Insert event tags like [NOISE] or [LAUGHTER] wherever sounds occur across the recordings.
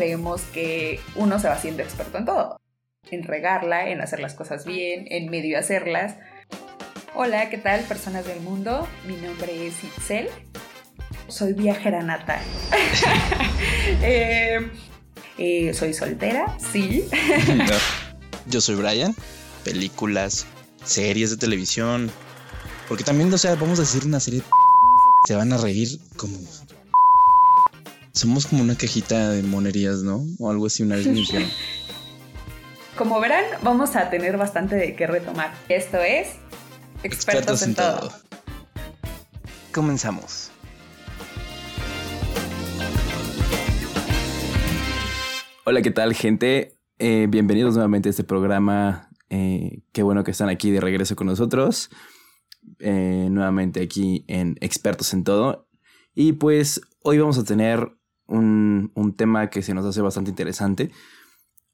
creemos que uno se va haciendo experto en todo. En regarla, en hacer las cosas bien, en medio hacerlas. Hola, ¿qué tal personas del mundo? Mi nombre es Itzel. Soy viajera nata. [LAUGHS] [LAUGHS] Eh, eh, soy soltera, sí. [LAUGHS] Yo soy Brian. Películas, series de televisión. Porque también, o sea, vamos a decir una serie. Se van a reír como somos como una cajita de monerías, ¿no? O algo así una [LAUGHS] vez Como verán, vamos a tener bastante de qué retomar. Esto es Expertos, en, todo. Comenzamos. Hola, ¿qué tal, gente? Eh, bienvenidos nuevamente a este programa. Eh, qué bueno que están aquí de regreso con nosotros. Eh, nuevamente aquí en Expertos en Todo. Y pues hoy vamos a tener un, tema que se nos hace bastante interesante.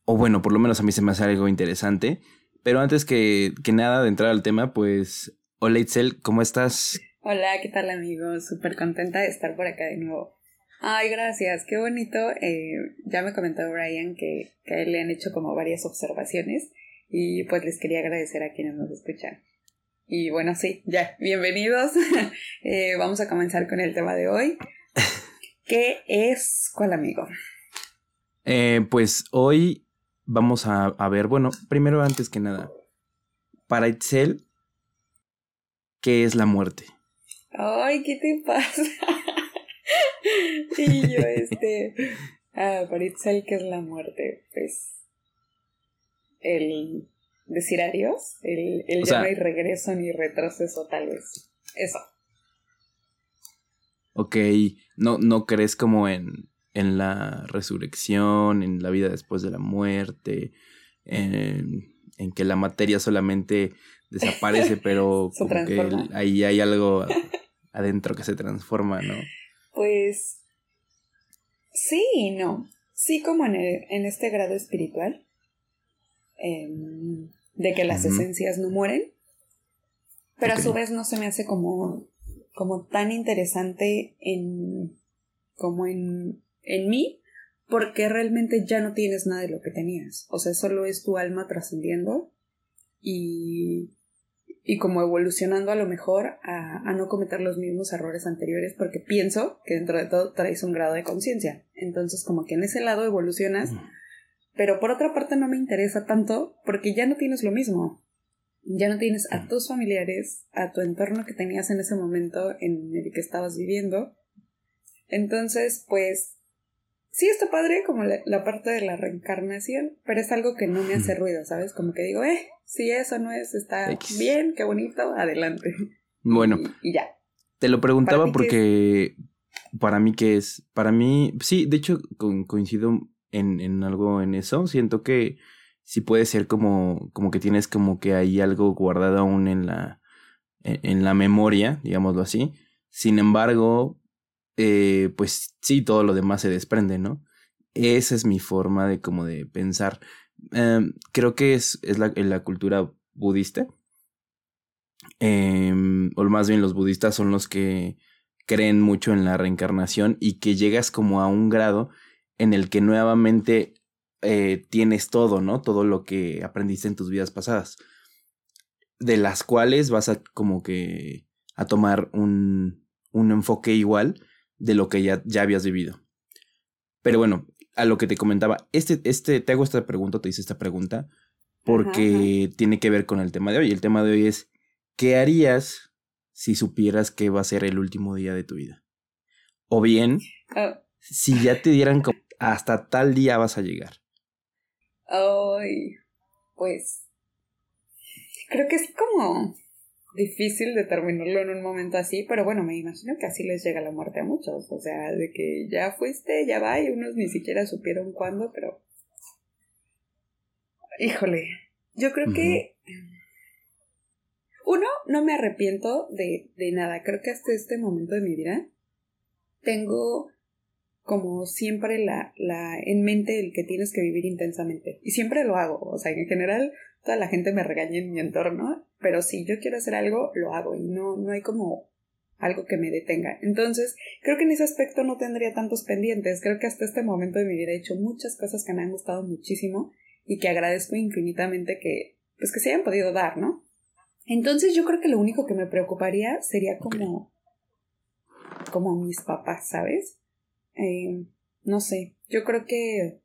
O bueno, por lo menos a mí se me hace algo interesante. Pero antes que, nada de entrar al tema, pues, hola Itzel, ¿cómo estás? Hola, ¿qué tal amigos? Súper contenta de estar por acá de nuevo. Ay, gracias, qué bonito. Eh, ya me comentó Brian que, que le han hecho como varias observaciones y pues les quería agradecer a quienes nos escuchan. Y bueno, sí, ya, bienvenidos. [LAUGHS] Eh, vamos a comenzar con el tema de hoy. ¿Qué es cuál amigo? Eh, pues hoy vamos a, ver, bueno, primero antes que nada, para Itzel, ¿qué es la muerte? Ay, ¿qué te pasa? [LAUGHS] y yo, este, ah, para Itzel, ¿qué es la muerte? Pues, el decir adiós, el, el ya no hay regreso ni retroceso, tal vez. Eso ok, no, no crees como en, en la resurrección, en la vida después de la muerte, en, que la materia solamente desaparece, [LAUGHS] pero como que ahí hay algo adentro que se transforma, ¿no? Pues sí y no. Sí como en, en este grado espiritual, em, de que las esencias no mueren, pero a su vez no se me hace como como tan interesante en como en, en mí porque realmente ya no tienes nada de lo que tenías. O sea, solo es tu alma trascendiendo y, y como evolucionando a lo mejor a, a, no cometer los mismos errores anteriores porque pienso que dentro de todo traes un grado de conciencia. Entonces como que en ese lado evolucionas, pero por otra parte no me interesa tanto porque ya no tienes lo mismo ya no tienes a tus familiares, a tu entorno que tenías en ese momento en el que estabas viviendo. Entonces, pues, sí está padre como la, parte de la reencarnación, pero es algo que no me hace ruido, ¿sabes? Como que digo, eh, si eso no es, está bien, qué bonito, adelante. [LAUGHS] Bueno. Y, ya. Te lo preguntaba porque para mí que es, para mí, sí, de hecho coincido en, en algo en eso, siento que sí puede ser como, como que tienes como que hay algo guardado aún en la, e, en, la memoria, digámoslo así. Sin embargo, eh, pues sí, todo lo demás se desprende, ¿no? Esa es mi forma de como de pensar. Em, creo que es, es la, la cultura budista. Em, o más bien los budistas son los que creen mucho en la reencarnación y que llegas como a un grado en el que nuevamente eh, tienes todo, ¿no? Todo lo que aprendiste en tus vidas pasadas. De las cuales vas a como que a tomar un, un enfoque igual de lo que ya, ya habías vivido. Pero bueno, a lo que te comentaba, este, este, te hago esta pregunta, te hice esta pregunta, porque tiene que ver con el tema de hoy. El tema de hoy es, ¿qué harías si supieras que va a ser el último día de tu vida? O bien, oh. si ya te dieran hasta tal día vas a llegar. Ay, pues creo que es como difícil determinarlo en un momento así, pero bueno, me imagino que así les llega la muerte a muchos, o sea, de que ya fuiste, ya va, y unos ni siquiera supieron cuándo, pero... Híjole, yo creo que... Uno, no me arrepiento de, de nada, creo que hasta este momento de mi vida tengo como siempre la, la en mente el que tienes que vivir intensamente. Y siempre lo hago. O sea, en general, toda la gente me regaña en mi entorno, pero si yo quiero hacer algo, lo hago. Y no, no hay como algo que me detenga. Entonces, creo que en ese aspecto no tendría tantos pendientes. Creo que hasta este momento de mi vida he hecho muchas cosas que me han gustado muchísimo y que agradezco infinitamente que, pues que se hayan podido dar, ¿no? Entonces yo creo que lo único que me preocuparía sería como, como mis papás, ¿sabes? Eh, no sé, yo creo que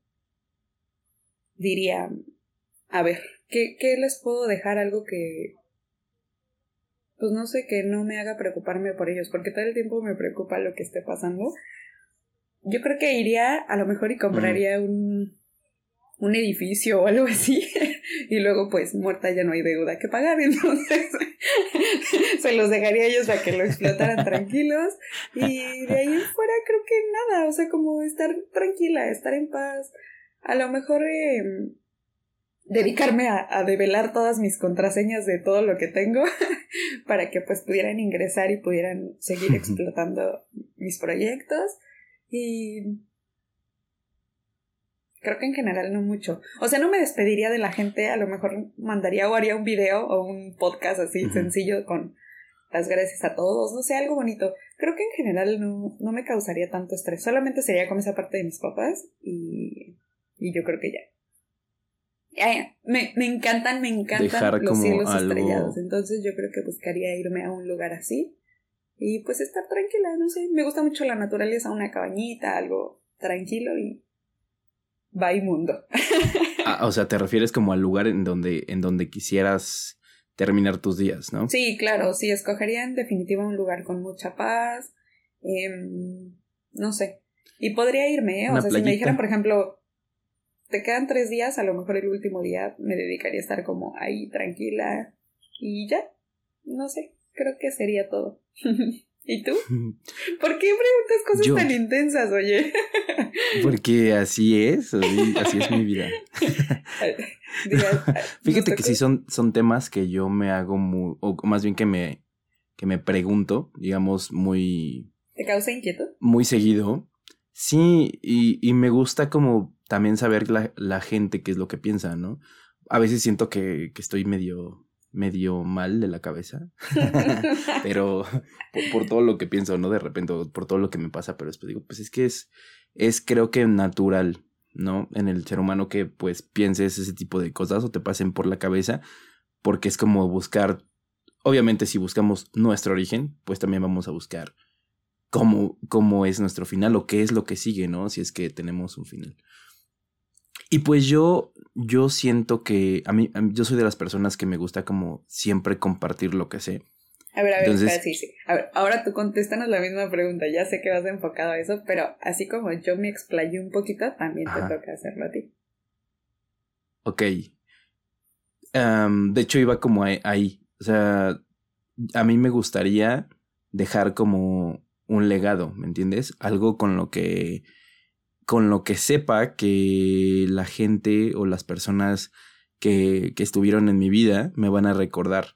diría, a ver, ¿qué, ¿qué les puedo dejar algo que, pues no sé, que no me haga preocuparme por ellos, porque todo el tiempo me preocupa lo que esté pasando. Yo creo que iría a lo mejor y compraría un, un edificio o algo así, [LAUGHS] y luego pues muerta ya no hay deuda que pagar, [LAUGHS] entonces se los dejaría a ellos para que lo explotaran [LAUGHS] tranquilos, y de ahí en fuera creo que nada, o sea, como estar tranquila, estar en paz, a lo mejor... Eh, dedicarme a, develar todas mis contraseñas de todo lo que tengo [LAUGHS] para que pues pudieran ingresar y pudieran seguir explotando mis proyectos. Y creo que en general no mucho. O sea, no me despediría de la gente, a lo mejor mandaría o haría un video o un podcast así sencillo con las gracias a todos, no sé, algo bonito. Creo que en general no, no me causaría tanto estrés, solamente sería con esa parte de mis papás y, y yo creo que ya me, me encantan, me encantan los cielos estrellados. Entonces yo creo que buscaría irme a un lugar así. Y pues estar tranquila, no sé. Me gusta mucho la naturaleza, una cabañita, algo tranquilo y va mundo. [LAUGHS] ah, o sea, te refieres como al lugar en donde, en donde quisieras terminar tus días, ¿no? Sí, claro, sí, escogería en definitiva un lugar con mucha paz. Em, no sé. Y podría irme, ¿eh? O sea, si me dijeran, por ejemplo, te quedan tres días, a lo mejor el último día me dedicaría a estar como ahí tranquila y ya, no sé, creo que sería todo. [LAUGHS] ¿Y tú? [LAUGHS] ¿Por qué preguntas cosas tan intensas, oye? [LAUGHS] Porque así es, así, es mi vida. [LAUGHS] Fíjate que sí son, son temas que yo me hago muy, o más bien que me, que me pregunto, digamos, muy... ¿Te causa inquietud? Muy seguido. Sí, y, y me gusta como también saber la, la, gente qué es lo que piensa, ¿no? A veces siento que, que estoy medio, medio mal de la cabeza, [LAUGHS] [LAUGHS] pero por, todo lo que pienso, ¿no? De repente, por todo lo que me pasa, pero después digo, pues es que es, es creo que natural, ¿no? En el ser humano que pues pienses ese tipo de cosas o te pasen por la cabeza, porque es como buscar, obviamente si buscamos nuestro origen, pues también vamos a buscar cómo, cómo es nuestro final o qué es lo que sigue, ¿no? Si es que tenemos un final. Y pues yo, yo siento que a mí, yo soy de las personas que me gusta como siempre compartir lo que sé. A ver, a ver, Entonces, sí, sí. A ver, ahora tú contéstanos la misma pregunta. Ya sé que vas enfocado a eso, pero así como yo me explayé un poquito, también te toca hacerlo a ti. Ok. de hecho, iba como ahí. O sea, a mí me gustaría dejar como un legado, ¿me entiendes? Algo con lo que con lo que sepa que la gente o las personas que, que estuvieron en mi vida me van a recordar.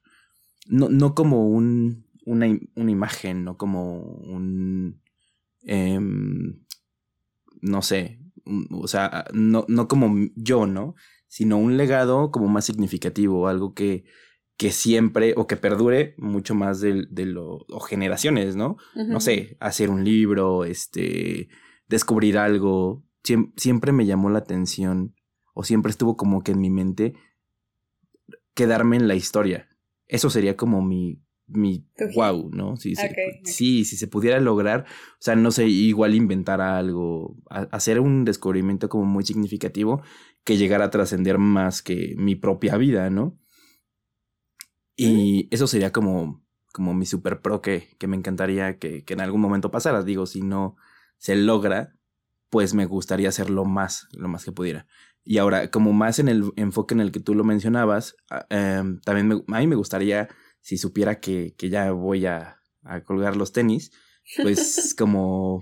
No, no como un, una, una, imagen, no como un... Em, no sé, o sea, no, no como yo, ¿no? Sino un legado como más significativo, algo que, que siempre o que perdure mucho más de, de lo, o generaciones, ¿no? No sé, hacer un libro, este, descubrir algo. siempre me llamó la atención o siempre estuvo como que en mi mente quedarme en la historia. Eso sería como mi, mi wow, ¿no? Si, sí, si se pudiera lograr, o sea, no sé, igual inventar algo, hacer un descubrimiento como muy significativo que llegara a trascender más que mi propia vida, ¿no? Y eso sería como, como mi super pro que, que me encantaría que, que en algún momento pasara. Digo, si no, se logra, pues me gustaría hacerlo más, lo más que pudiera. Y ahora, como más en el enfoque en el que tú lo mencionabas, ah, em, también a mí me gustaría, si supiera que, que ya voy a, a, colgar los tenis, pues [LAUGHS] como,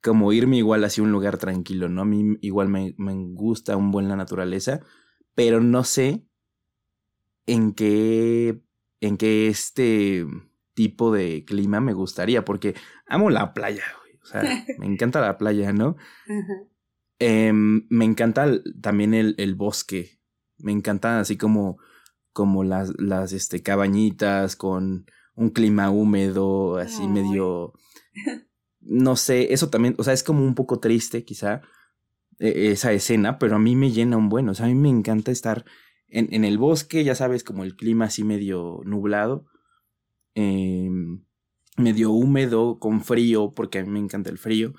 como irme igual hacia un lugar tranquilo, ¿no? A mí igual me, me gusta un buen la naturaleza, pero no sé en qué, en qué este tipo de clima me gustaría, porque amo la playa, o sea, me encanta la playa, ¿no? [LAUGHS] Em, me encanta también el, bosque. Me encantan así como, como las, las este, cabañitas con un clima húmedo, así medio, no sé, eso también, o sea, es como un poco triste quizá e, esa escena, pero a mí me llena un buen, o sea, a mí me encanta estar en, en el bosque, ya sabes, como el clima así medio nublado, em, medio húmedo, con frío, porque a mí me encanta el frío,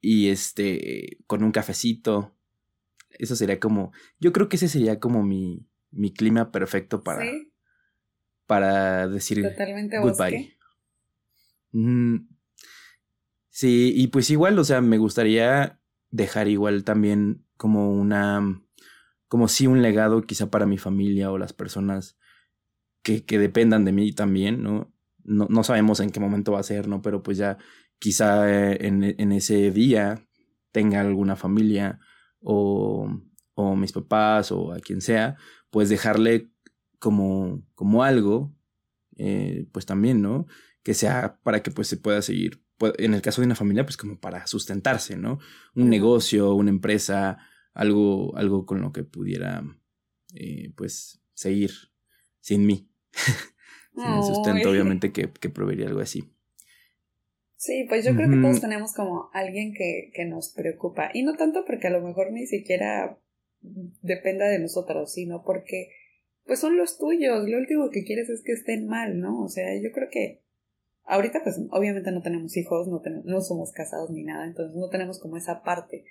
y este, con un cafecito, eso sería como, yo creo que ese sería como mi, mi clima perfecto para, para decir Totalmente goodbye. sí, y pues igual, o sea, me gustaría dejar igual también como una, como si un legado quizá para mi familia o las personas que, que dependan de mí también, ¿no? ¿No? No sabemos en qué momento va a ser, ¿no? Pero pues ya quizá eh, en, en ese día tenga alguna familia o, o mis papás o a quien sea, pues dejarle como, como algo, eh, pues también, ¿no? Que sea para que pues se pueda seguir, en el caso de una familia, pues como para sustentarse, ¿no? Un negocio, una empresa, algo, algo con lo que pudiera, eh, pues, seguir sin mí. [LAUGHS] sin el sustento, obviamente, que, que proveería algo así. Sí, pues yo creo que todos tenemos como alguien que, que nos preocupa. Y no tanto porque a lo mejor ni siquiera dependa de nosotros, sino porque pues son los tuyos, lo último que quieres es que estén mal, ¿no? O sea, yo creo que ahorita pues obviamente no tenemos hijos, no, no somos casados ni nada, entonces no tenemos como esa parte,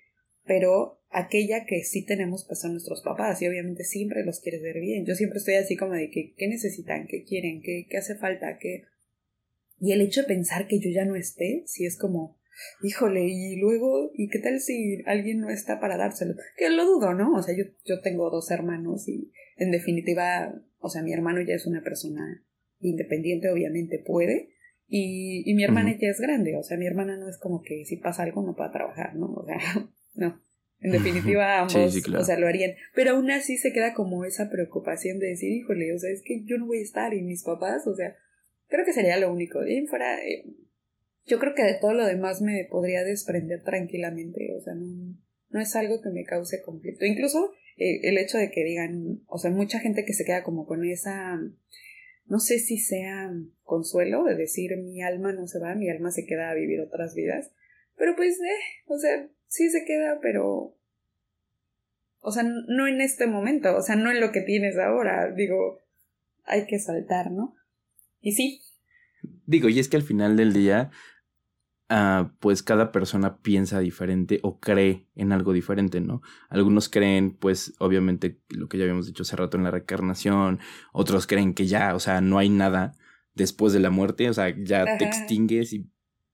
pero aquella que sí tenemos pues son nuestros papás y obviamente siempre los quieres ver bien. Yo siempre estoy así como de que qué necesitan, qué quieren, qué, qué hace falta, qué... Y el hecho de pensar que yo ya no esté, sí es como, híjole, y luego, ¿y qué tal si alguien no está para dárselo? Que lo dudo, ¿no? O sea, yo, yo tengo dos hermanos y en definitiva, o sea, mi hermano ya es una persona independiente, obviamente puede, y, y mi hermana ya es grande, o sea, mi hermana no es como que si pasa algo no pueda trabajar, ¿no? O sea, no. En definitiva, ambos, o sea, lo harían. Pero aún así se queda como esa preocupación de decir, híjole, o sea, es que yo no voy a estar y mis papás, o sea, creo que sería lo único. De fuera, eh, yo creo que de todo lo demás me podría desprender tranquilamente, o sea, no, no es algo que me cause conflicto. Incluso eh, el hecho de que digan, o sea, mucha gente que se queda como con esa, no sé si sea consuelo de decir mi alma no se va, mi alma se queda a vivir otras vidas, pero pues, eh, o sea, sí se queda, pero, o sea, no en este momento, o sea, no en lo que tienes ahora, digo, hay que saltar, ¿no? Y sí. Digo, y es que al final del día, Ah, pues cada persona piensa diferente o cree en algo diferente, ¿no? Algunos creen, pues, obviamente, lo que ya habíamos dicho hace rato en la reencarnación, otros creen que ya, o sea, no hay nada después de la muerte, o sea, ya te extingues y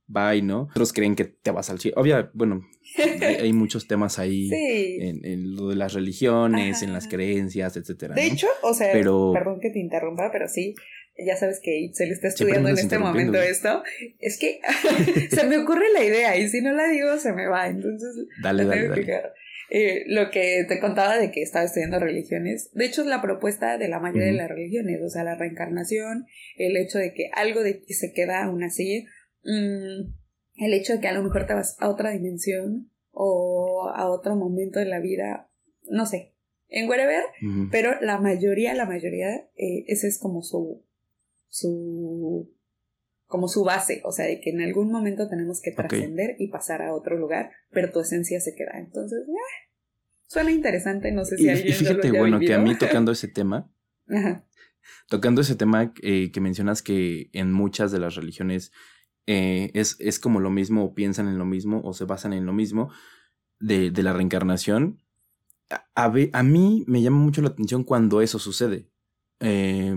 bye, ¿no? Otros creen que te vas al cielo. Obvio, bueno, [LAUGHS] hay, muchos temas ahí en, lo de las religiones, en las creencias, etcétera. De hecho, o sea, perdón que te interrumpa, pero sí, ya sabes que se le está estudiando en este momento esto, es que [LAUGHS] se me ocurre la idea y si no la digo se me va, entonces dale, dale, eh, lo que te contaba de que estaba estudiando religiones, de hecho es la propuesta de la mayoría de las religiones, o sea, la reencarnación, el hecho de que algo de ti se queda aún así, mm, el hecho de que a lo mejor te vas a otra dimensión o a otro momento de la vida, no sé, en wherever, pero la mayoría, la mayoría, eh, ese es como su, su como su base, o sea, de que en algún momento tenemos que trascender y pasar a otro lugar, pero tu esencia se queda. Entonces, eh, suena interesante, no sé si alguien Y fíjate, bueno, que a mí tocando ese tema, [LAUGHS] tocando ese tema eh, que mencionas que en muchas de las religiones eh, es, es, como lo mismo, o piensan en lo mismo, o se basan en lo mismo de, de la reencarnación. A, a, mí me llama mucho la atención cuando eso sucede. Eh,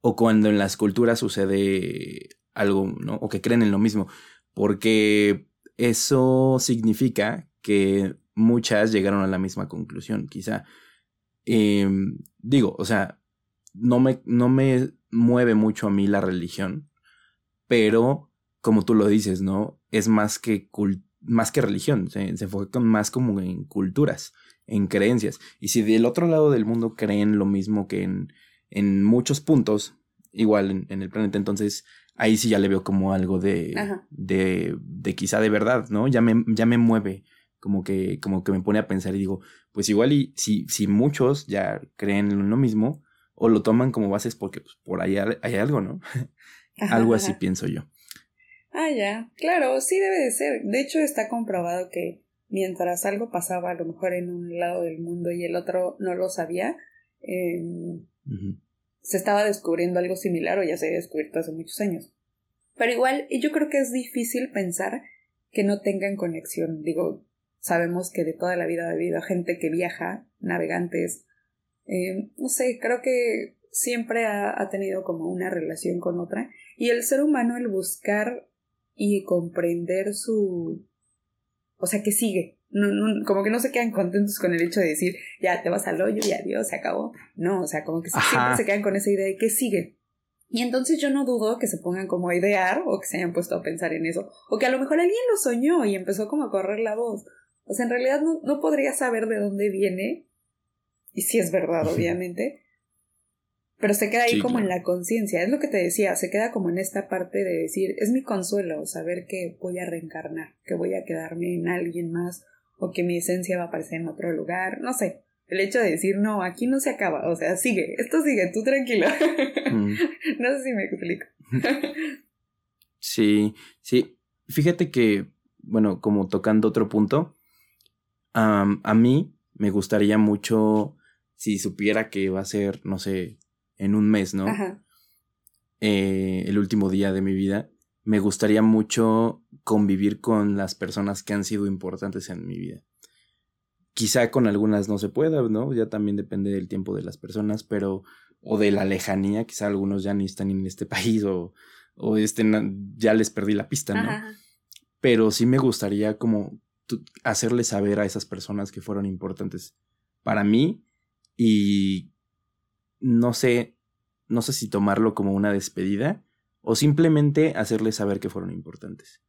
o cuando en las culturas sucede algo, ¿no? O que creen en lo mismo, porque eso significa que muchas llegaron a la misma conclusión, quizá. Em, digo, o sea, no me, no me mueve mucho a mí la religión, pero como tú lo dices, ¿no? Es más que, más que religión, se, se enfoca más como en culturas, en creencias. Y si del otro lado del mundo creen lo mismo que en, en muchos puntos, igual en, el planeta, entonces ahí sí ya le veo como algo de, de, de quizá de verdad, ¿no? Ya me, ya me mueve, como que, como que me pone a pensar y digo, pues igual y si, si muchos ya creen en lo mismo o lo toman como bases porque pues, por ahí hay algo, ¿no? [LAUGHS] Algo así pienso yo. Ah, ya. Claro, sí debe de ser. De hecho, está comprobado que mientras algo pasaba a lo mejor en un lado del mundo y el otro no lo sabía, em, se estaba descubriendo algo similar o ya se había descubierto hace muchos años. Pero igual, yo creo que es difícil pensar que no tengan conexión. Digo, sabemos que de toda la vida ha habido gente que viaja, navegantes. Em, no sé, creo que siempre ha, tenido como una relación con otra. Y el ser humano, el buscar y comprender su. O sea, que sigue. No, como que no se quedan contentos con el hecho de decir, ya te vas al hoyo y adiós, se acabó. No, o sea, como que siempre se quedan con esa idea de que sigue. Y entonces yo no dudo que se pongan como a idear o que se hayan puesto a pensar en eso. O que a lo mejor alguien lo soñó y empezó como a correr la voz. O sea, en realidad no, no podría saber de dónde viene. Y si es verdad, obviamente pero se queda ahí como en la conciencia, es lo que te decía, se queda como en esta parte de decir, es mi consuelo saber que voy a reencarnar, que voy a quedarme en alguien más o que mi esencia va a aparecer en otro lugar, no sé. El hecho de decir, no, aquí no se acaba, o sea, sigue, esto sigue, tú tranquilo. Mm. [LAUGHS] no sé si me explico. [LAUGHS] sí, sí. Fíjate que, bueno, como tocando otro punto, a mí me gustaría mucho si supiera que va a ser, no sé, en un mes, ¿no? Ajá. Eh, el último día de mi vida, me gustaría mucho convivir con las personas que han sido importantes en mi vida. Quizá con algunas no se pueda, ¿no? Ya también depende del tiempo de las personas, pero o de la lejanía, quizá algunos ya ni están en este [LAUGHS] país o, o estén, ya les perdí la pista, ¿no? Pero sí me gustaría como hacerles saber a esas personas que fueron importantes para mí y no sé, no sé si tomarlo como una despedida o simplemente hacerles saber que fueron importantes.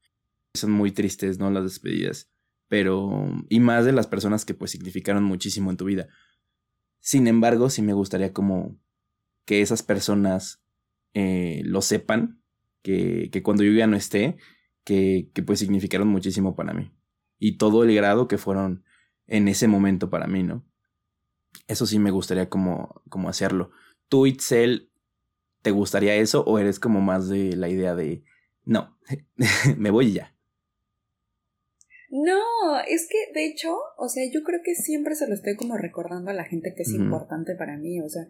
Son muy tristes, ¿no? Las despedidas, pero... y más de las personas que pues significaron muchísimo en tu vida. Sin embargo, sí me gustaría como que esas personas eh, lo sepan, que, que, cuando yo ya no esté, que, que pues significaron muchísimo para mí. Y todo el grado que fueron en ese momento para mí, ¿no? Eso sí me gustaría como, como hacerlo. ¿Tú, Itzel, te gustaría eso o eres como más de la idea de, no, [LAUGHS] me voy ya? No, es que de hecho, o sea, yo creo que siempre se lo estoy como recordando a la gente que es importante para mí, o sea,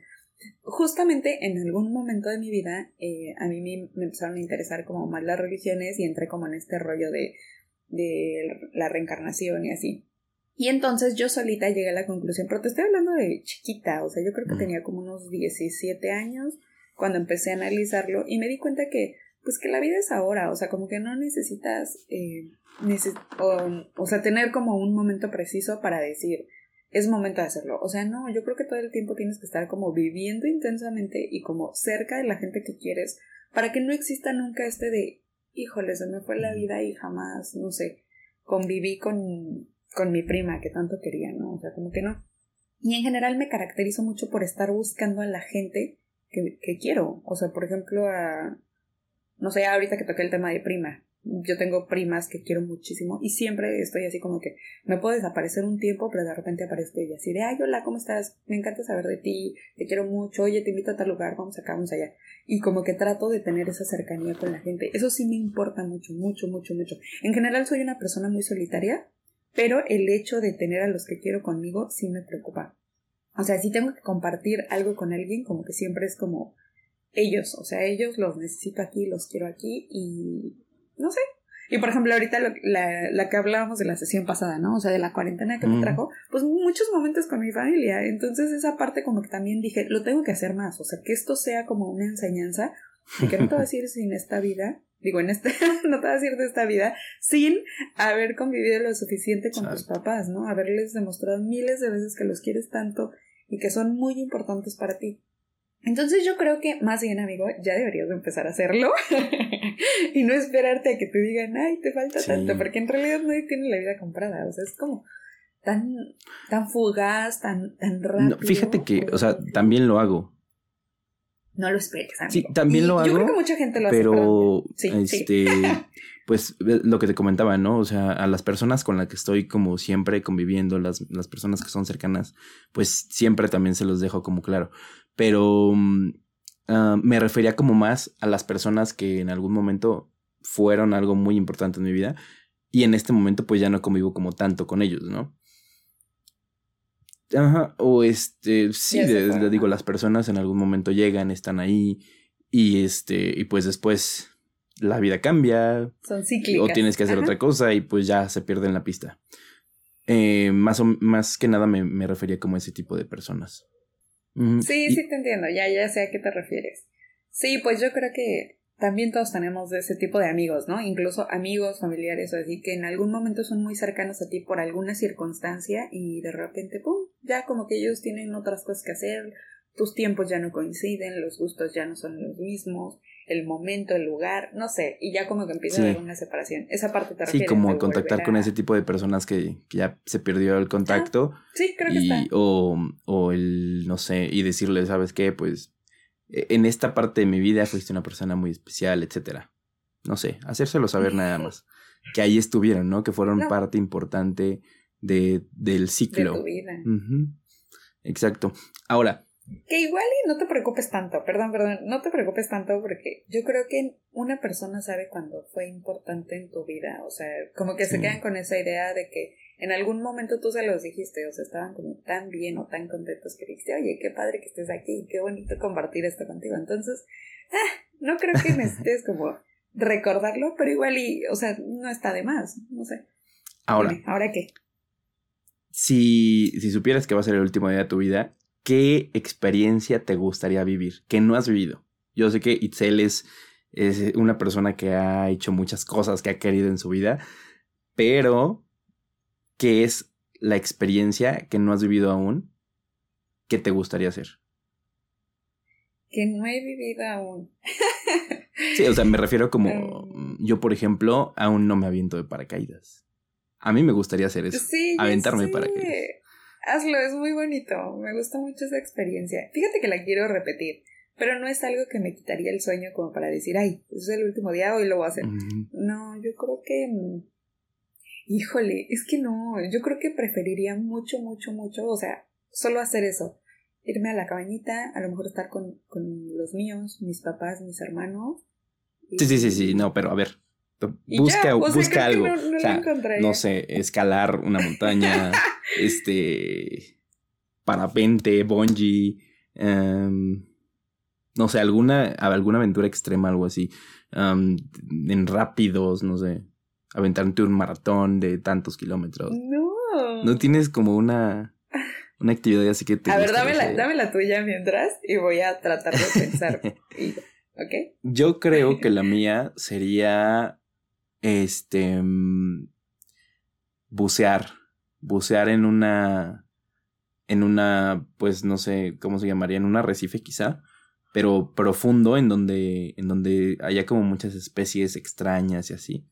justamente en algún momento de mi vida eh, a mí me, me, empezaron a interesar como más las religiones y entré como en este rollo de, de la reencarnación y así. Y entonces yo solita llegué a la conclusión, pero te estoy hablando de chiquita, o sea, yo creo que tenía como unos 17 años cuando empecé a analizarlo y me di cuenta que, pues que la vida es ahora, o sea, como que no necesitas, eh, o, sea, tener como un momento preciso para decir, es momento de hacerlo. O sea, no, yo creo que todo el tiempo tienes que estar como viviendo intensamente y como cerca de la gente que quieres para que no exista nunca este de, híjole, se me fue la vida y jamás, no sé, conviví con con mi prima que tanto quería, ¿no? O sea, como que no. Y en general me caracterizo mucho por estar buscando a la gente que, que quiero. O sea, por ejemplo, a. No sé, ahorita que toqué el tema de prima. Yo tengo primas que quiero muchísimo y siempre estoy así como que me puedo desaparecer un tiempo, pero de repente aparezco ella así de, ay, hola, ¿cómo estás? Me encanta saber de ti, te quiero mucho, oye, te invito a tal lugar, vamos acá, vamos allá. Y como que trato de tener esa cercanía con la gente. Eso sí me importa mucho, mucho, mucho, mucho. En general soy una persona muy solitaria, pero el hecho de tener a los que quiero conmigo sí me preocupa. O sea, si tengo que compartir algo con alguien, como que siempre es como ellos, o sea, ellos los necesito aquí, los quiero aquí y no sé. Y por ejemplo, ahorita la, la, que hablábamos de la sesión pasada, ¿no? O sea, de la cuarentena que me trajo, pues muchos momentos con mi familia. Entonces esa parte como que también dije, lo tengo que hacer más, o sea, que esto sea como una enseñanza y que no te voy a [LAUGHS] decir sin esta vida digo, en este, [LAUGHS] no te vas a decir de esta vida, sin haber convivido lo suficiente con tus papás, ¿no? Haberles demostrado miles de veces que los quieres tanto y que son muy importantes para ti. Entonces yo creo que más bien, amigo, ya deberías de empezar a hacerlo [LAUGHS] y no esperarte a que te digan, ay, te falta tanto, porque en realidad nadie tiene la vida comprada, o sea, es como tan, tan fugaz, tan, tan rápido. fíjate que, o sea, también lo hago, no lo esperes, Sí, también lo hago. Yo creo que mucha gente lo hace. Pero, este, [LAUGHS] pues lo que te comentaba, ¿no? O sea, a las personas con las que estoy como siempre conviviendo, las, las personas que son cercanas, pues siempre también se los dejo como claro. Pero mm, ah, me refería como más a las personas que en algún momento fueron algo muy importante en mi vida y en este momento pues ya no convivo como tanto con ellos, ¿no? Ajá, o este, sí, le digo, las personas en algún momento llegan, están ahí y este, y pues después la vida cambia. Son cíclicas. O tienes que hacer otra cosa y pues ya se pierde en la pista. Eh, más, o, más que nada me, me, refería como a ese tipo de personas. Sí, sí te entiendo, ya, ya sé a qué te refieres. Sí, pues yo creo que también todos tenemos de ese tipo de amigos, ¿no? Incluso amigos, familiares o así, que en algún momento son muy cercanos a ti por alguna circunstancia y de repente, ¡pum! Ya como que ellos tienen otras cosas que hacer, tus tiempos ya no coinciden, los gustos ya no son los mismos, el momento, el lugar, no sé, y ya como que empieza a haber una separación. Esa parte te Sí, como contactar con ese tipo de personas que, ya se perdió el contacto. sí, creo que está. O, o el, no sé, y decirle, ¿sabes qué? Pues en esta parte de mi vida fuiste una persona muy especial, etcétera. No sé, hacérselo saber nada más. Que ahí estuvieron, ¿no? Que fueron parte importante de, del ciclo. De tu vida. Exacto. Ahora, que igual y no te preocupes tanto, perdón, perdón, no te preocupes tanto porque yo creo que una persona sabe cuando fue importante en tu vida, o sea, como que se quedan con esa idea de que en algún momento tú se los dijiste, o sea, estaban como tan bien o tan contentos que dijiste, oye, qué padre que estés aquí, qué bonito compartir esto contigo. Entonces, ah, no creo que necesites como recordarlo, pero igual y, o sea, no está de más, no sé. Ahora. ¿Ahora qué? Si, si supieras que va a ser el último día de tu vida, ¿qué experiencia te gustaría vivir que no has vivido? Yo sé que Itzel es, es una persona que ha hecho muchas cosas que ha querido en su vida, pero ¿qué es la experiencia que no has vivido aún que te gustaría hacer? Que no he vivido aún. [LAUGHS] sí, o sea, me refiero como mm, yo, por ejemplo, aún no me aviento de paracaídas. A mí me gustaría hacer eso. Sí, aventarme de paracaídas. Hazlo, es muy bonito. Me gusta mucho esa experiencia. Fíjate que la quiero repetir, pero no es algo que me quitaría el sueño como para decir, ay, es el último día, hoy lo voy a hacer. No, yo creo que... Híjole, es que no, yo creo que preferiría mucho, mucho, mucho, o sea, solo hacer eso. Irme a la cabañita, a lo mejor estar con, con los míos, mis papás, mis hermanos. Sí, sí, sí, sí, no, pero a ver, busca, busca algo. no sé, escalar una montaña, [LAUGHS] este, parapente, bungee, em, no sé, alguna, alguna aventura extrema, algo así. en rápidos, no sé, aventarte un maratón de tantos kilómetros. No. No tienes como una, una actividad así que te... A ver, dame la, dame la tuya mientras y voy a tratar de pensar. [LAUGHS] ¿Ok? Yo creo que la [LAUGHS] mía sería este, mm, bucear, bucear en una, en una, pues no sé cómo se llamaría, en un arrecife quizá, pero profundo en donde, en donde haya como muchas especies extrañas y así.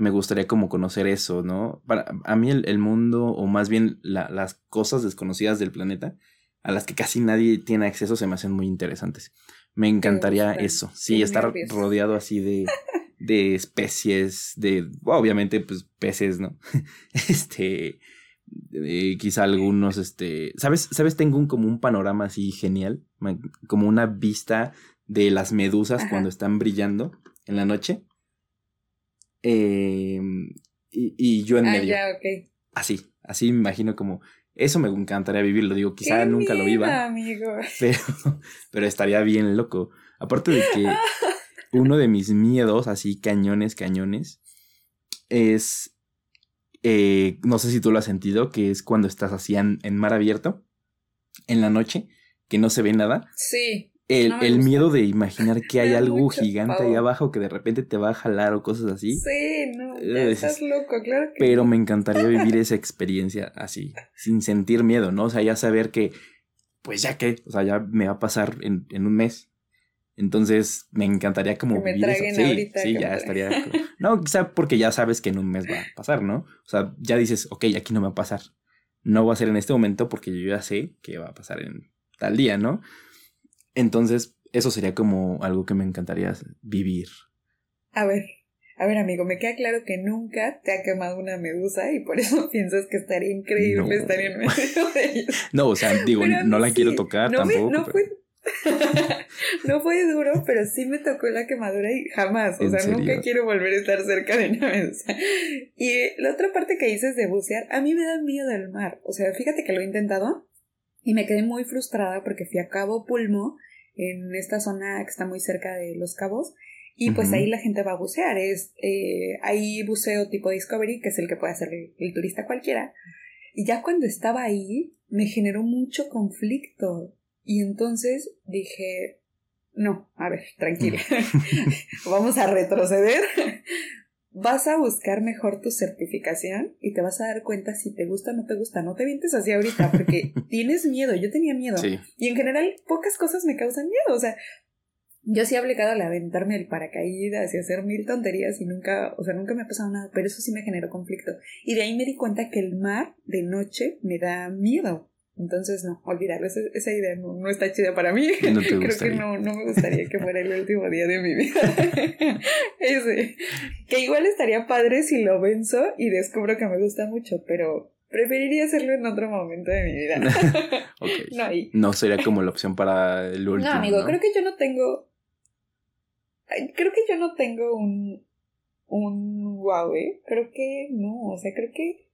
Me gustaría como conocer eso, ¿no? Para, a mí el, mundo, o más bien las cosas desconocidas del planeta, a las que casi nadie tiene acceso, se me hacen muy interesantes. Me encantaría eso, sí, estar rodeado así de, de especies, de, obviamente, pues peces, ¿no? [LAUGHS] este, quizá algunos, este, ¿sabes? ¿Sabes? Tengo un, como un panorama así genial, como una vista de las medusas cuando están brillando en la noche. Em, y, yo en ah, medio. Ya, Así, así me imagino como, eso me encantaría vivirlo, digo, quizá nunca lo viva. Amigo. [LAUGHS] Pero, pero estaría bien loco. Aparte de que [LAUGHS] uno de mis miedos, así cañones, cañones, es, eh, no sé si tú lo has sentido, que es cuando estás así en, mar abierto, en la noche, que no se ve nada. Sí. El, miedo de imaginar que hay algo gigante ahí abajo que de repente te va a jalar o cosas así. Sí, no, estás loco, claro que Pero me encantaría vivir [LAUGHS] esa experiencia así, sin sentir miedo, ¿no? O sea, ya saber que, pues ya que, o sea, ya me va a pasar en, en un mes, entonces me encantaría como que me Sí, ahorita, sí, ya estaría. No, quizá porque ya sabes que en un mes va a pasar, ¿no? O sea, ya dices, ok, aquí no me va a pasar. No va a ser en este momento porque yo ya sé que va a pasar en tal día, ¿no? Entonces, eso sería como algo que me encantaría vivir. A ver, a ver, amigo, me queda claro que nunca te ha quemado una medusa y por eso [LAUGHS] piensas que estaría increíble estar en medio de ellos. [LAUGHS] No, o sea, digo, no la quiero tocar tampoco. no fue [LAUGHS] no fue duro, pero sí me tocó la quemadura y jamás. O sea, nunca quiero volver a estar cerca de naves. y la otra parte que dices de bucear, a mí me da miedo el mar. O sea, fíjate que lo he intentado y me quedé muy frustrada porque fui a Cabo Pulmo, en esta zona que está muy cerca de Los Cabos. Y pues ahí la gente va a bucear. Es, eh, hay buceo tipo Discovery, que es el que puede hacer el turista cualquiera. Y ya cuando estaba ahí, me generó mucho conflicto. Y entonces dije, no, a ver, tranquila, [LAUGHS] vamos a retroceder. Vas a buscar mejor tu certificación y te vas a dar cuenta si te gusta o no te gusta. No te vientes así ahorita porque [LAUGHS] tienes miedo. Yo tenía miedo. Y en general, pocas cosas me causan miedo. O sea, yo sí he aplicado al aventarme el paracaídas y hacer mil tonterías y nunca, o sea, nunca me ha pasado nada, pero eso sí me generó conflicto. Y de ahí me di cuenta que el mar de noche me da miedo. Entonces, no, olvidar, esa, esa idea no, está chida para mí. [LAUGHS] Creo que no, no me gustaría que fuera el último día de mi vida. [LAUGHS] Ese. Que igual estaría padre si lo venzo y descubro que me gusta mucho, pero preferiría hacerlo en otro momento de mi vida. [LAUGHS] no, no sería como la opción para el último. No, amigo, creo que yo no tengo creo que yo no tengo un, un wow, ¿eh? Creo que no, o sea, creo que...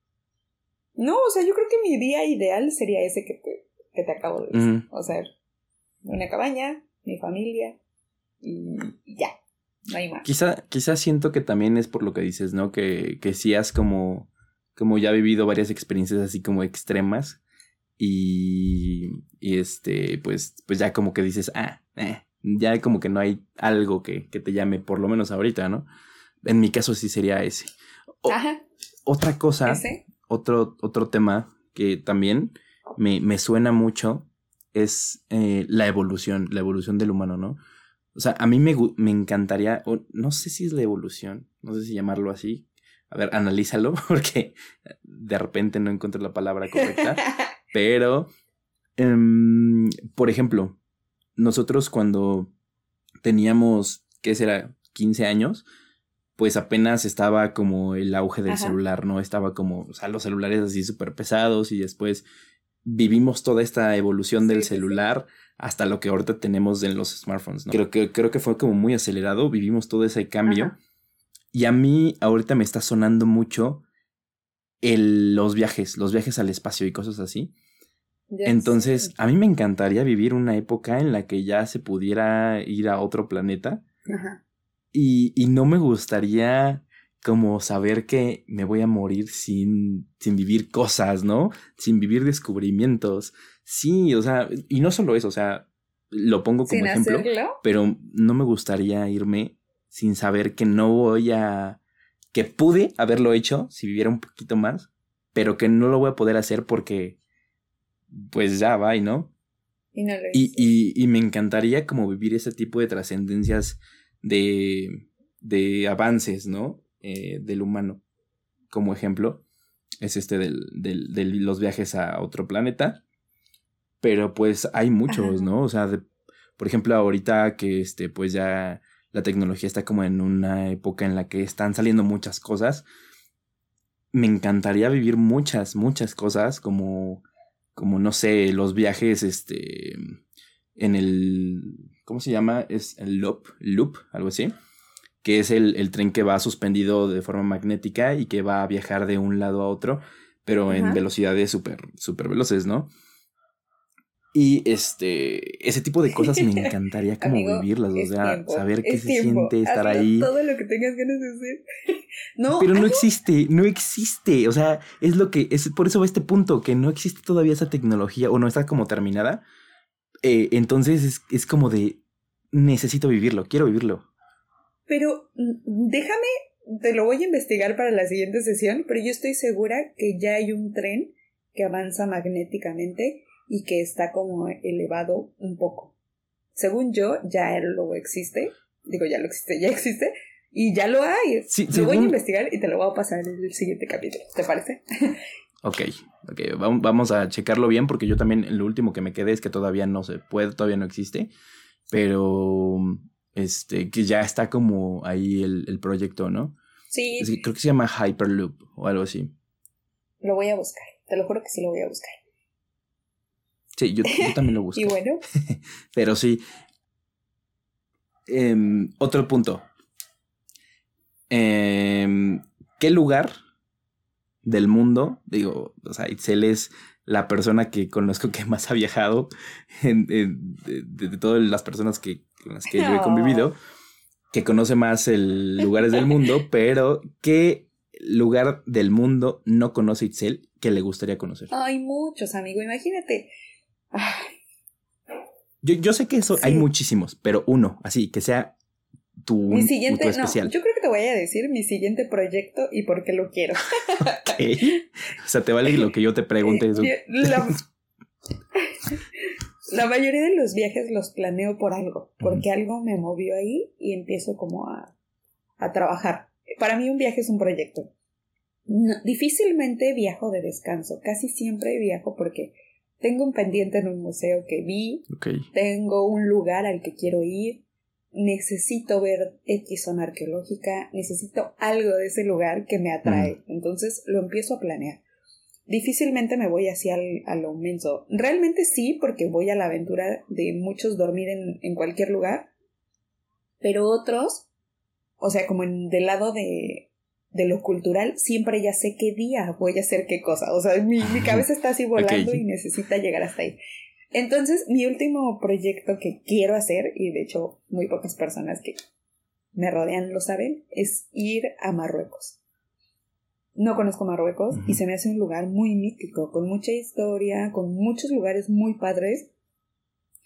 No, o sea, yo creo que mi día ideal sería ese que te, que te acabo de decir. O sea, una cabaña, mi familia y, ya, no hay más. Quizá, quizá siento que también es por lo que dices, ¿no? Que, que sí has como, como ya vivido varias experiencias así como extremas y, y este, pues, pues ya como que dices, ah, eh, ya como que no hay algo que, te llame, por lo menos ahorita, ¿no? En mi caso sí sería ese. Ajá. Otra cosa, Otro, otro tema que también me, suena mucho es eh, la evolución, la evolución del humano, ¿no? O sea, a mí me, me encantaría, no sé si es la evolución, no sé si llamarlo así. A ver, analízalo, [LAUGHS] porque de repente no encuentro la palabra correcta. [LAUGHS] pero, em, por ejemplo, nosotros cuando teníamos, ¿qué será? 15 años, pues apenas estaba como el auge del celular, ¿no? Estaba como, o sea, los celulares así súper pesados y después vivimos toda esta evolución del celular hasta lo que ahorita tenemos en los smartphones, ¿no? Creo que, creo que fue como muy acelerado, vivimos todo ese cambio. Y a mí ahorita me está sonando mucho el, los viajes, los viajes al espacio y cosas así. Entonces, a mí me encantaría vivir una época en la que ya se pudiera ir a otro planeta. Ajá. Y, y no me gustaría como saber que me voy a morir sin, sin vivir cosas, ¿no? Sin vivir descubrimientos. Sí, o sea, y no solo eso, o sea, lo pongo como ejemplo, pero no me gustaría irme sin saber que no voy a, que pude haberlo hecho si viviera un poquito más, pero que no lo voy a poder hacer porque pues ya va, ¿no? Y, no y, y, me encantaría como vivir ese tipo de trascendencias de, de avances, ¿no? Eh, del humano. Como ejemplo, es este del, del, de los viajes a otro planeta. Pero pues hay muchos, ¿no? O sea, por ejemplo, ahorita que este, pues ya la tecnología está como en una época en la que están saliendo muchas cosas. Me encantaría vivir muchas, muchas cosas como como no sé, los viajes, este, en el, ¿cómo se llama? Es el loop, loop, algo así, que es el, tren que va suspendido de forma magnética y que va a viajar de un lado a otro, pero en velocidades súper, súper veloces, ¿no? Y este, ese tipo de cosas me [LAUGHS] encantaría como vivirlas, o sea, saber qué se siente estar ahí. Todo lo que tengas ganas de hacer. [LAUGHS] no, pero no existe, no existe. O sea, es lo que, es por eso va este punto, que no existe todavía esa tecnología o no está como terminada. Eh, entonces es, es como de, necesito vivirlo, quiero vivirlo. Pero mm, déjame, te lo voy a investigar para la siguiente sesión, pero yo estoy segura que ya hay un tren que avanza magnéticamente y que está como elevado un poco. Según yo, ya lo existe. Digo, ya lo existe, ya existe. Y ya lo hay. Sí, lo voy a investigar y te lo voy a pasar en el siguiente capítulo. ¿Te parece? [LAUGHS] Ok, ok, vamos a checarlo bien porque yo también lo último que me quedé es que todavía no se puede, todavía no existe, pero este, que ya está como ahí el, el proyecto, ¿no? Sí. Creo que se llama Hyperloop o algo así. Lo voy a buscar, te lo juro que sí lo voy a buscar. Sí, yo, también lo [LAUGHS] busco. y bueno. [LAUGHS] Pero sí. Em, otro punto. Em, ¿Qué lugar del mundo, digo, o sea, Itzel es la persona que conozco que más ha viajado de, todas las personas que, con las que yo he convivido, [LAUGHS] que conoce más el lugares del mundo, [LAUGHS] pero ¿qué lugar del mundo no conoce Itzel que le gustaría conocer? Hay muchos, amigo, imagínate. Yo, yo, sé que eso hay muchísimos, pero uno, así, que sea tu, mi siguiente, especial. yo creo que te voy a decir mi siguiente proyecto y por qué lo quiero. O sea, te vale lo que yo te pregunte. Eso. [LAUGHS] La, mayoría de los viajes los planeo por algo, porque algo me movió ahí y empiezo como a, a trabajar. Para mí un viaje es un proyecto. difícilmente viajo de descanso, casi siempre viajo porque tengo un pendiente en un museo que vi, tengo un lugar al que quiero ir, necesito ver X zona arqueológica, necesito algo de ese lugar que me atrae. Entonces lo empiezo a planear. Difícilmente me voy hacia al, a lo inmenso. Realmente sí, porque voy a la aventura de muchos dormir en, en cualquier lugar. Pero otros, o sea, como en, del lado de, de lo cultural, siempre ya sé qué día voy a hacer qué cosa. O sea, mi, mi [LAUGHS] cabeza está así volando y necesita llegar hasta ahí. Entonces, mi último proyecto que quiero hacer, y de hecho muy pocas personas que me rodean lo saben, es ir a Marruecos. No conozco Marruecos y se me hace un lugar muy mítico, con mucha historia, con muchos lugares muy padres.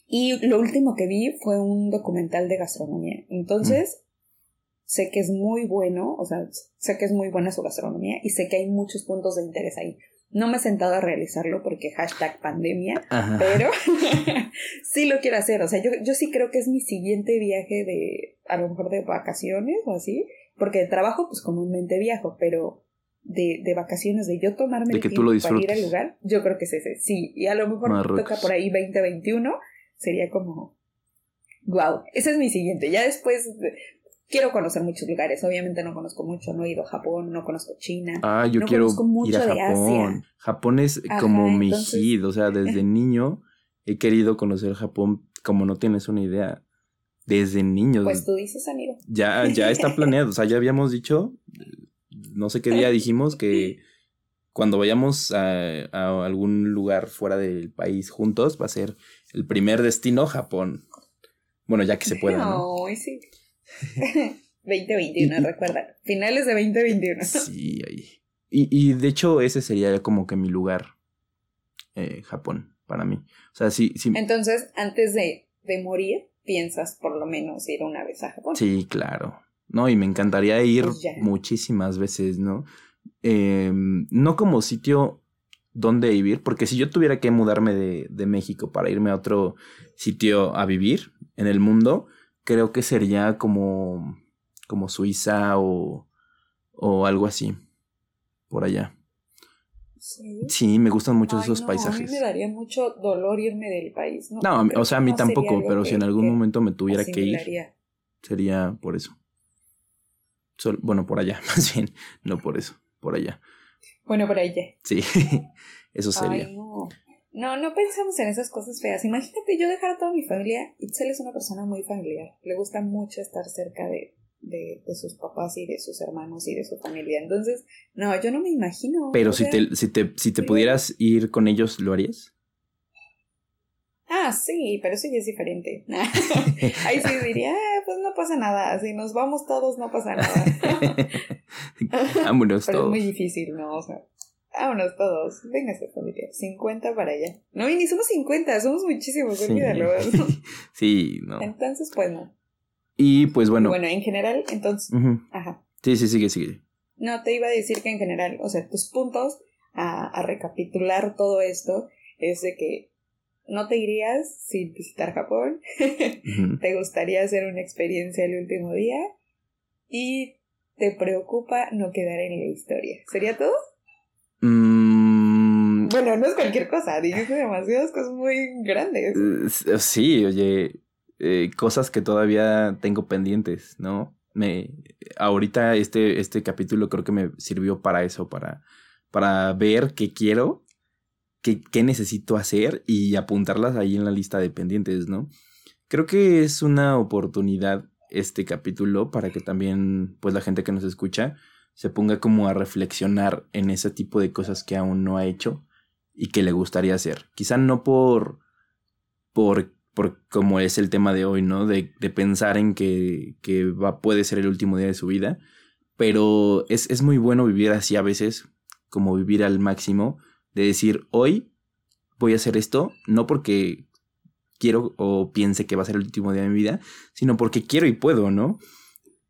Y lo último que vi fue un documental de gastronomía. Entonces, sé que es muy bueno, o sea, sé que es muy buena su gastronomía y sé que hay muchos puntos de interés ahí. No me he sentado a realizarlo porque hashtag pandemia, pero [LAUGHS] [LAUGHS] sí lo quiero hacer. O sea, yo, yo sí creo que es mi siguiente viaje de, a lo mejor de vacaciones o así, porque de trabajo pues comúnmente viajo, pero de, de vacaciones, de yo tomarme el tiempo para ir al lugar, yo creo que es ese. Sí, y a lo mejor toca por ahí 2021, sería como, wow, ese es mi siguiente. Ya después quiero conocer muchos lugares. Obviamente no conozco mucho, no he ido a Japón, no conozco China. Ah, yo quiero ir a Japón. Japón es como mi hit, o sea, [LAUGHS] desde niño he querido conocer Japón como no tienes una idea. Desde niño. Pues tú dices, amigo. Ya, ya está [LAUGHS] planeado. O sea, ya habíamos dicho, no sé qué día dijimos que cuando vayamos a, a algún lugar fuera del país juntos, va a ser el primer destino Japón. Bueno, ya que se pueda. ¿no? sí. [LAUGHS] 2021, recuerda. Finales de 2021. Sí, ahí. Y, y de hecho, ese sería como que mi lugar, eh, Japón, para mí. O sea, sí, sí. Entonces, antes de, de morir, piensas por lo menos ir una vez a Japón. Sí, claro. No, y me encantaría ir pues muchísimas veces, ¿no? Em, no como sitio donde vivir, porque si yo tuviera que mudarme de, de México para irme a otro sitio a vivir en el mundo, creo que sería como, como Suiza o, o algo así, por allá. Sí, me gustan mucho esos paisajes. A mí me daría mucho dolor irme del país. No, o sea, a mí tampoco, pero si en algún momento me tuviera que ir, sería por eso. bueno, por allá, [LAUGHS] más bien, no por eso, por allá. Bueno, por allá. Sí, [LAUGHS] eso sería. No, no pensamos en esas cosas feas. Imagínate yo dejar a toda mi familia. Itzel es una persona muy familiar. Le gusta mucho estar cerca de, de, de, sus papás y de sus hermanos y de su familia. Entonces, no, yo no me imagino. Pero si te, si te, si te pudieras ir con ellos, ¿lo harías? Ah, sí, pero eso ya es diferente. [LAUGHS] Ahí sí diría, ah, pues no pasa nada. Si nos vamos todos, no pasa nada. [LAUGHS] Vámonos pero Es muy difícil, ¿no? O sea, Vámonos todos. Véngase, familia. 50 para allá. No, y ni somos 50, somos muchísimos, sí. olvídalo. [LAUGHS] sí, no. Entonces, pues no. Y pues bueno. Bueno, en general, entonces. Ajá. Sí, sí, sigue, sigue. No, te iba a decir que en general, o sea, tus puntos a, a recapitular todo esto es de que no te irías sin visitar Japón. [LAUGHS] te gustaría hacer una experiencia el último día. Y te preocupa no quedar en la historia. ¿Sería todo? Mm, bueno, no es cualquier cosa, dijiste demasiadas cosas muy grandes. Eh, sí, oye, eh, cosas que todavía tengo pendientes, ¿no? Me, ahorita este, este capítulo creo que me sirvió para eso, para, para ver qué quiero qué, qué necesito hacer y apuntarlas ahí en la lista de pendientes, ¿no? Creo que es una oportunidad este capítulo para que también, pues la gente que nos escucha se ponga como a reflexionar en ese tipo de cosas que aún no ha hecho y que le gustaría hacer. Quizá no por, por, por como es el tema de hoy, ¿no? De, de pensar en que, que va, puede ser el último día de su vida, pero es, es muy bueno vivir así a veces, como vivir al máximo, de decir, hoy voy a hacer esto, no porque quiero o piense que va a ser el último día de mi vida, sino porque quiero y puedo, ¿no?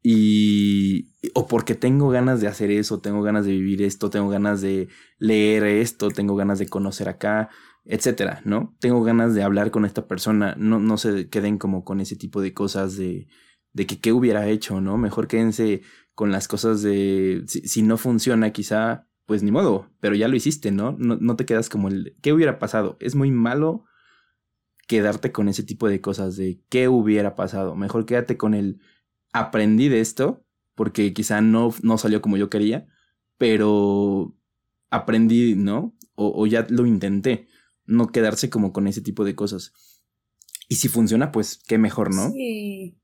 Y o porque tengo ganas de hacer eso, tengo ganas de vivir esto, tengo ganas de leer esto, tengo ganas de conocer acá, etcétera, ¿no? Tengo ganas de hablar con esta persona, no, no se queden como con ese tipo de cosas de, de que qué hubiera hecho, ¿no? Mejor quédense con las cosas de si, si no funciona, quizá, pues ni modo, pero ya lo hiciste, ¿no? ¿no? No te quedas como el ¿qué hubiera pasado? Es muy malo quedarte con ese tipo de cosas de qué hubiera pasado. Mejor quédate con el aprendí de esto, porque quizá no, no salió como yo quería, pero aprendí, ¿no? O, o, ya lo intenté. No quedarse como con ese tipo de cosas. Y si funciona, pues qué mejor, ¿no? Sí.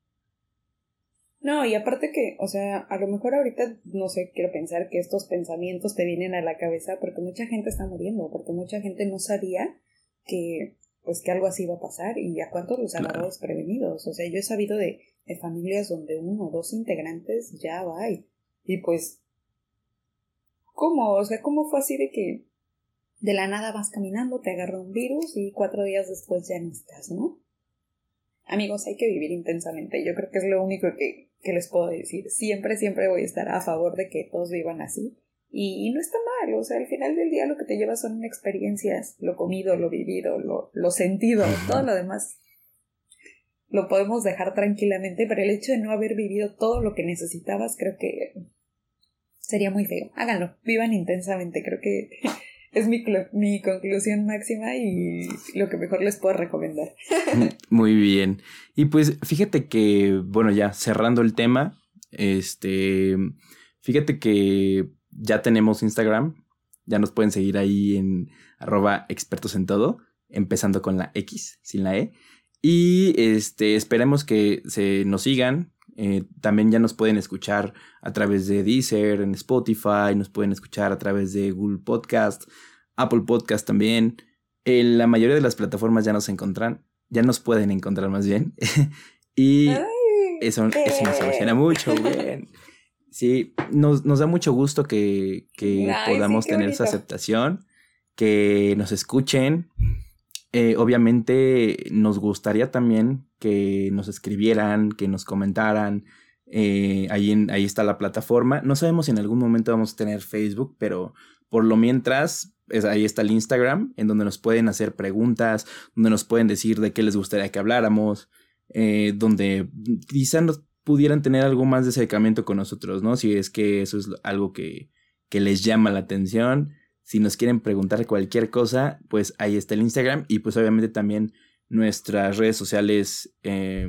No, y aparte que, o sea, a lo mejor ahorita, no sé, quiero pensar que estos pensamientos te vienen a la cabeza porque mucha gente está muriendo, porque mucha gente no sabía que pues que algo así iba a pasar y a cuántos los agarró claro. prevenidos. O sea, yo he sabido de, de, familias donde uno o dos integrantes ya va y pues ¿cómo? O sea, ¿cómo fue así de que de la nada vas caminando, te agarra un virus y cuatro días después ya no estás, ¿no? Amigos, hay que vivir intensamente. Yo creo que es lo único que, que les puedo decir. Siempre, siempre voy a estar a favor de que todos vivan así. Y, y, no está mal, o sea, al final del día lo que te llevas son experiencias, lo comido, lo vivido, lo, lo sentido, todo lo demás lo podemos dejar tranquilamente, pero el hecho de no haber vivido todo lo que necesitabas creo que sería muy feo. Háganlo, vivan intensamente, creo que [LAUGHS] es mi, mi conclusión máxima y lo que mejor les puedo recomendar. [LAUGHS] Muy bien. Y pues fíjate que, bueno, ya cerrando el tema, este, fíjate que ya tenemos Instagram, ya nos pueden seguir ahí en arroba expertos en todo, empezando con la X, sin la E. Y este, esperemos que se nos sigan. Eh, también ya nos pueden escuchar a través de Deezer, en Spotify, nos pueden escuchar a través de Google Podcast, Apple Podcast también. En la mayoría de las plataformas ya nos encuentran, ya nos pueden encontrar más bien. [LAUGHS] y Ay, eso, eso nos emociona mucho, [LAUGHS] bien. Sí, nos, nos da mucho gusto que, que Ay, podamos sí, tener bonito. esa aceptación, que nos escuchen. Eh, obviamente nos gustaría también que nos escribieran, que nos comentaran. Eh, ahí, en, ahí está la plataforma. No sabemos si en algún momento vamos a tener Facebook, pero por lo mientras, ahí está el Instagram, en donde nos pueden hacer preguntas, donde nos pueden decir de qué les gustaría que habláramos, eh, donde quizá nos pudieran tener algo más de acercamiento con nosotros, ¿no? Si es que eso es algo que, que les llama la atención. Si nos quieren preguntar cualquier cosa, pues ahí está el Instagram y pues obviamente también nuestras redes sociales eh,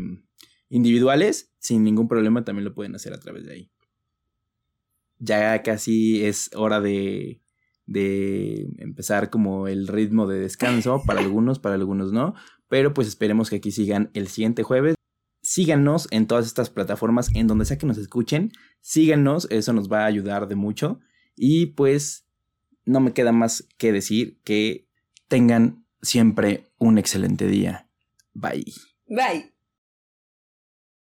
individuales, sin ningún problema también lo pueden hacer a través de ahí. Ya casi es hora de, de empezar como el ritmo de descanso para algunos, para algunos no, pero pues esperemos que aquí sigan el siguiente jueves síganos en todas estas plataformas, en donde sea que nos escuchen, síganos, eso nos va a ayudar de mucho. Y pues no me queda más que decir que tengan siempre un excelente día. Bye. Bye.